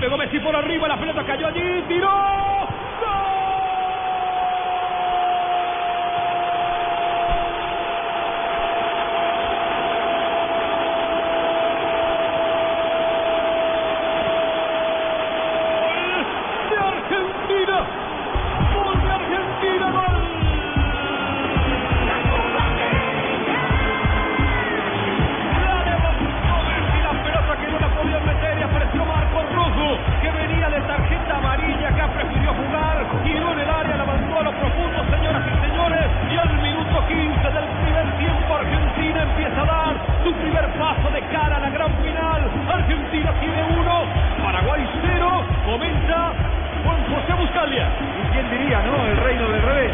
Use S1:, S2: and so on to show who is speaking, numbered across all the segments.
S1: pegó Messi por arriba, la pelota cayó allí, tiró. Argentina tiene uno, Paraguay cero, comenta Juan José Buscalia.
S2: ¿Y quién diría, no? El reino del revés.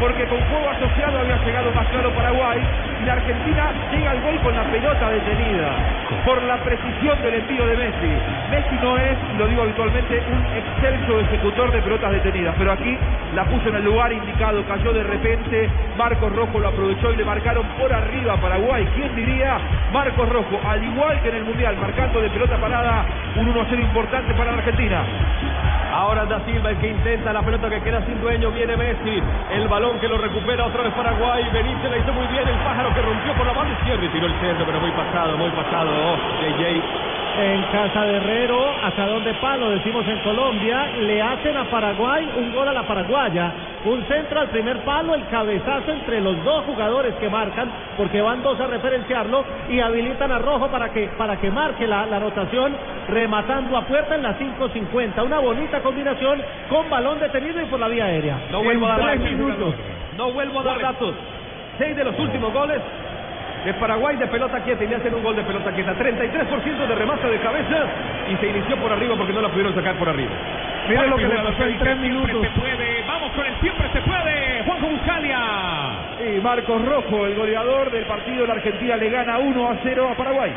S2: Porque con juego asociado había llegado más claro Paraguay la Argentina llega al gol con la pelota detenida por la precisión del envío de Messi. Messi no es, lo digo habitualmente, un excelso ejecutor de pelotas detenidas, pero aquí la puso en el lugar indicado, cayó de repente, Marcos Rojo lo aprovechó y le marcaron por arriba a Paraguay. ¿Quién diría? Marcos Rojo, al igual que en el Mundial, marcando de pelota parada, un 1-0 importante para la Argentina.
S1: Ahora Da Silva el que intenta la pelota que queda sin dueño. Viene Messi. El balón que lo recupera otra vez Paraguay. Benítez la hizo muy bien. El pájaro que rompió por la banda izquierda y tiró el centro, pero muy pasado, muy pasado. Oh, JJ.
S3: En casa de Herrero, de palo, decimos en Colombia, le hacen a Paraguay un gol a la paraguaya. Un centro al primer palo, el cabezazo entre los dos jugadores que marcan, porque van dos a referenciarlo, y habilitan a Rojo para que, para que marque la, la rotación, rematando a puerta en la 5.50. Una bonita combinación con balón detenido y por la vía aérea.
S1: No vuelvo a dar
S3: minutos.
S1: No vuelvo a dar datos. Seis de los últimos goles de Paraguay de pelota quieta y le hacen un gol de pelota quieta. 33% de remate de cabeza y se inició por arriba porque no la pudieron sacar por arriba.
S2: Miren lo que le pasó en tres minutos.
S4: Se puede, vamos con el siempre se puede. Juanjo Buscalia.
S2: Y Marcos Rojo, el goleador del partido, la Argentina le gana 1 a 0 a Paraguay.